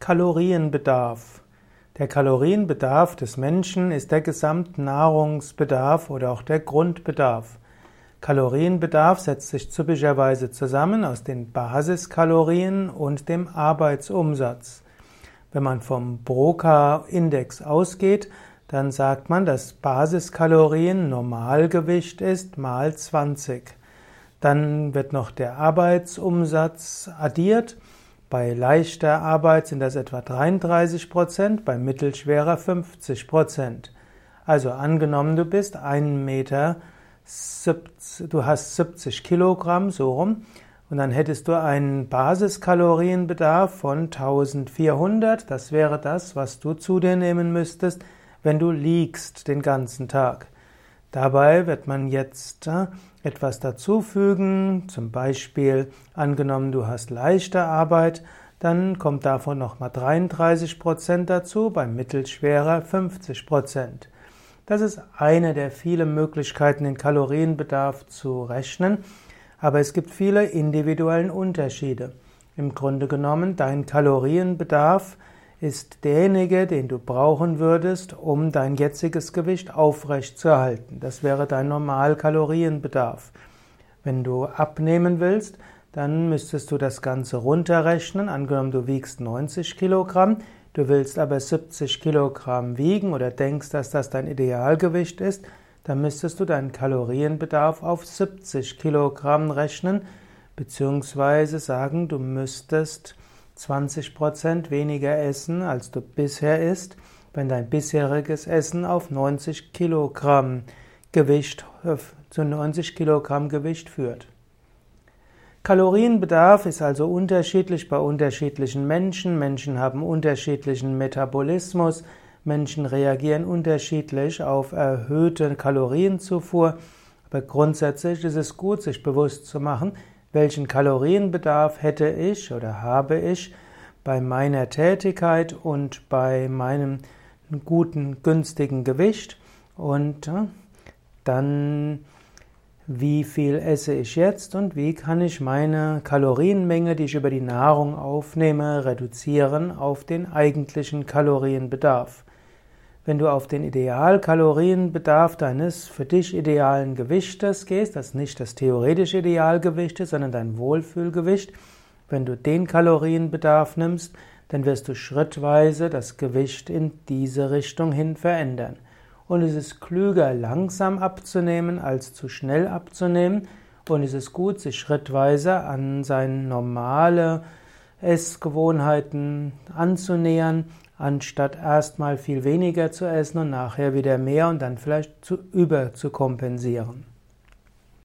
Kalorienbedarf. Der Kalorienbedarf des Menschen ist der Gesamtnahrungsbedarf oder auch der Grundbedarf. Kalorienbedarf setzt sich typischerweise zusammen aus den Basiskalorien und dem Arbeitsumsatz. Wenn man vom Broca-Index ausgeht, dann sagt man, dass Basiskalorien Normalgewicht ist mal 20. Dann wird noch der Arbeitsumsatz addiert bei leichter Arbeit sind das etwa 33 Prozent, bei mittelschwerer 50 Prozent. Also angenommen, du bist 1 Meter, du hast 70 Kilogramm, so rum, und dann hättest du einen Basiskalorienbedarf von 1400. Das wäre das, was du zu dir nehmen müsstest, wenn du liegst den ganzen Tag. Dabei wird man jetzt äh, etwas dazufügen, zum Beispiel angenommen, du hast leichte Arbeit, dann kommt davon nochmal 33 Prozent dazu, beim mittelschwerer 50 Prozent. Das ist eine der vielen Möglichkeiten, den Kalorienbedarf zu rechnen, aber es gibt viele individuellen Unterschiede. Im Grunde genommen, dein Kalorienbedarf ist derjenige, den du brauchen würdest, um dein jetziges Gewicht aufrecht zu erhalten. Das wäre dein Normalkalorienbedarf. Wenn du abnehmen willst, dann müsstest du das Ganze runterrechnen. Angenommen, du wiegst 90 Kilogramm, du willst aber 70 Kilogramm wiegen oder denkst, dass das dein Idealgewicht ist, dann müsstest du deinen Kalorienbedarf auf 70 Kilogramm rechnen, beziehungsweise sagen, du müsstest 20% weniger essen, als du bisher isst, wenn dein bisheriges Essen auf 90 Kilogramm Gewicht, äh, zu 90 Kilogramm Gewicht führt. Kalorienbedarf ist also unterschiedlich bei unterschiedlichen Menschen. Menschen haben unterschiedlichen Metabolismus. Menschen reagieren unterschiedlich auf erhöhte Kalorienzufuhr. Aber grundsätzlich ist es gut, sich bewusst zu machen, welchen Kalorienbedarf hätte ich oder habe ich bei meiner Tätigkeit und bei meinem guten, günstigen Gewicht und äh, dann wie viel esse ich jetzt und wie kann ich meine Kalorienmenge, die ich über die Nahrung aufnehme, reduzieren auf den eigentlichen Kalorienbedarf. Wenn du auf den Idealkalorienbedarf deines für dich idealen Gewichtes gehst, das nicht das theoretische Idealgewicht ist, sondern dein Wohlfühlgewicht, wenn du den Kalorienbedarf nimmst, dann wirst du schrittweise das Gewicht in diese Richtung hin verändern. Und es ist klüger, langsam abzunehmen, als zu schnell abzunehmen. Und es ist gut, sich schrittweise an seine normale Essgewohnheiten anzunähern, anstatt erstmal viel weniger zu essen und nachher wieder mehr und dann vielleicht zu über zu kompensieren.